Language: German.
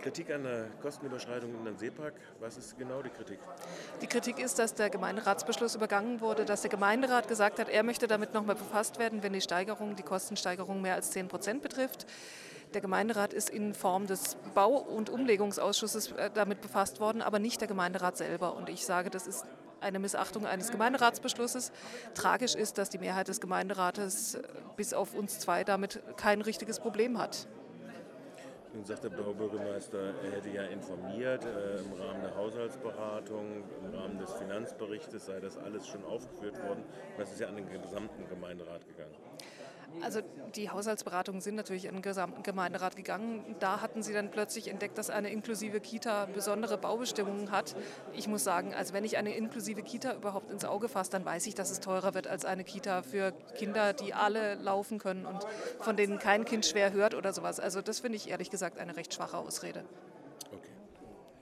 Kritik an der Kostenüberschreitung in den Seepark. Was ist genau die Kritik? Die Kritik ist, dass der Gemeinderatsbeschluss übergangen wurde, dass der Gemeinderat gesagt hat, er möchte damit nochmal befasst werden, wenn die Steigerung, die Kostensteigerung mehr als 10 Prozent betrifft. Der Gemeinderat ist in Form des Bau- und Umlegungsausschusses äh, damit befasst worden, aber nicht der Gemeinderat selber. Und ich sage, das ist eine Missachtung eines Gemeinderatsbeschlusses. Tragisch ist, dass die Mehrheit des Gemeinderates äh, bis auf uns zwei damit kein richtiges Problem hat. Nun sagt der Baubürgermeister, er hätte ja informiert äh, im Rahmen der Haushaltsberatung, im Rahmen des Finanzberichtes sei das alles schon aufgeführt worden. Das ist ja an den gesamten Gemeinderat gegangen. Also die Haushaltsberatungen sind natürlich in den gesamten Gemeinderat gegangen. Da hatten sie dann plötzlich entdeckt, dass eine inklusive Kita besondere Baubestimmungen hat. Ich muss sagen, also wenn ich eine inklusive Kita überhaupt ins Auge fasse, dann weiß ich, dass es teurer wird als eine Kita für Kinder, die alle laufen können und von denen kein Kind schwer hört oder sowas. Also das finde ich ehrlich gesagt gesagt eine recht schwache Ausrede. Okay.